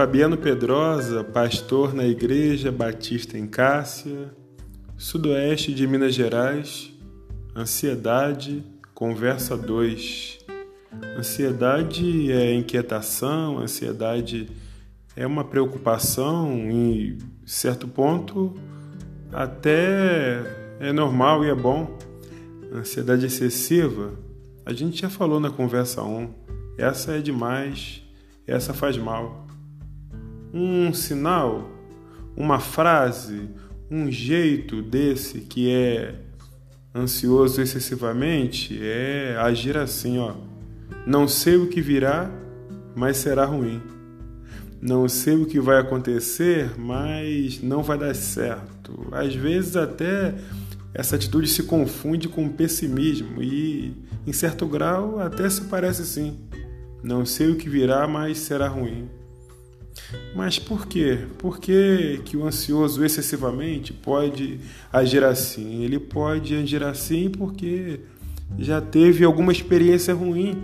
Fabiano Pedrosa, pastor na Igreja Batista em Cássia, sudoeste de Minas Gerais. Ansiedade, conversa 2. Ansiedade é inquietação, ansiedade é uma preocupação, em certo ponto até é normal e é bom. Ansiedade excessiva, a gente já falou na conversa 1, essa é demais, essa faz mal um sinal, uma frase, um jeito desse que é ansioso excessivamente é agir assim, ó. Não sei o que virá, mas será ruim. Não sei o que vai acontecer, mas não vai dar certo. Às vezes até essa atitude se confunde com pessimismo e, em certo grau, até se parece sim. Não sei o que virá, mas será ruim. Mas por quê? Por que, que o ansioso excessivamente pode agir assim? Ele pode agir assim porque já teve alguma experiência ruim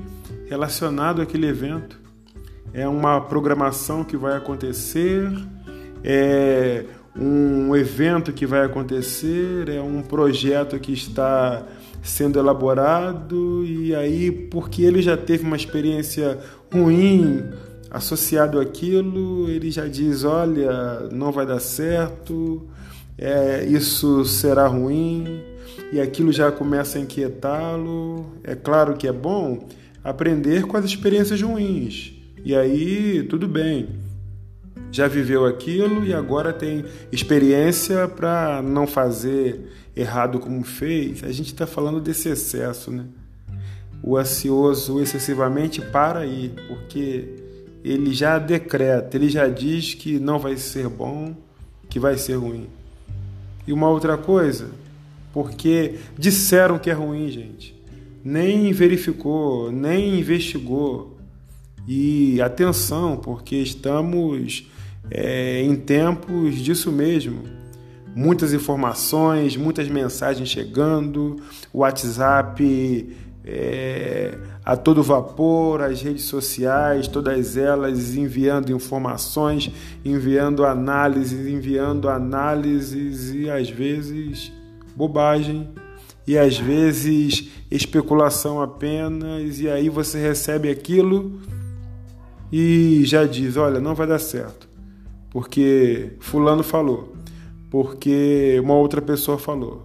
relacionada àquele evento. É uma programação que vai acontecer, é um evento que vai acontecer, é um projeto que está sendo elaborado e aí porque ele já teve uma experiência ruim associado àquilo, ele já diz: olha, não vai dar certo, é, isso será ruim, e aquilo já começa a inquietá-lo. É claro que é bom aprender com as experiências ruins, e aí tudo bem. Já viveu aquilo e agora tem experiência para não fazer errado como fez. A gente está falando desse excesso, né? O ansioso excessivamente para aí, porque ele já decreta, ele já diz que não vai ser bom, que vai ser ruim. E uma outra coisa, porque disseram que é ruim, gente. Nem verificou, nem investigou. E atenção, porque estamos é, em tempos disso mesmo. Muitas informações, muitas mensagens chegando, o WhatsApp é, a todo vapor, as redes sociais, todas elas enviando informações, enviando análises, enviando análises e às vezes bobagem e às vezes especulação apenas, e aí você recebe aquilo e já diz: olha, não vai dar certo, porque Fulano falou, porque uma outra pessoa falou,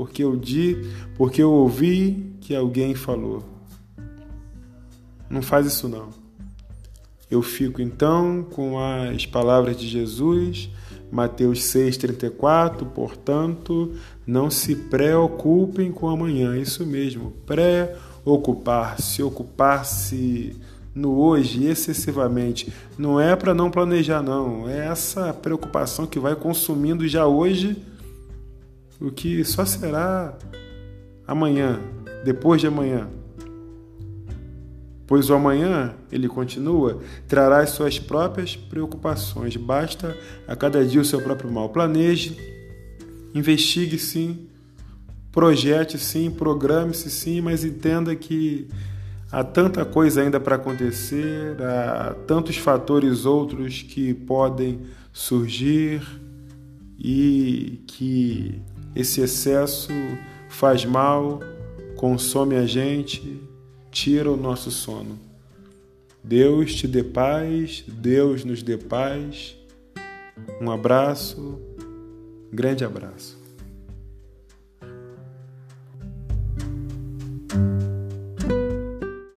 porque eu di, porque eu ouvi que alguém falou. Não faz isso não. Eu fico então com as palavras de Jesus, Mateus 6,34, portanto, não se preocupem com amanhã. Isso mesmo, preocupar-se, ocupar-se no hoje excessivamente. Não é para não planejar, não. É essa preocupação que vai consumindo já hoje o que só será amanhã, depois de amanhã. Pois o amanhã, ele continua, trará as suas próprias preocupações. Basta a cada dia o seu próprio mal. Planeje, investigue sim, projete sim, programe-se sim, mas entenda que há tanta coisa ainda para acontecer, há tantos fatores outros que podem surgir e que esse excesso faz mal, consome a gente, tira o nosso sono. Deus te dê paz, Deus nos dê paz. Um abraço, grande abraço.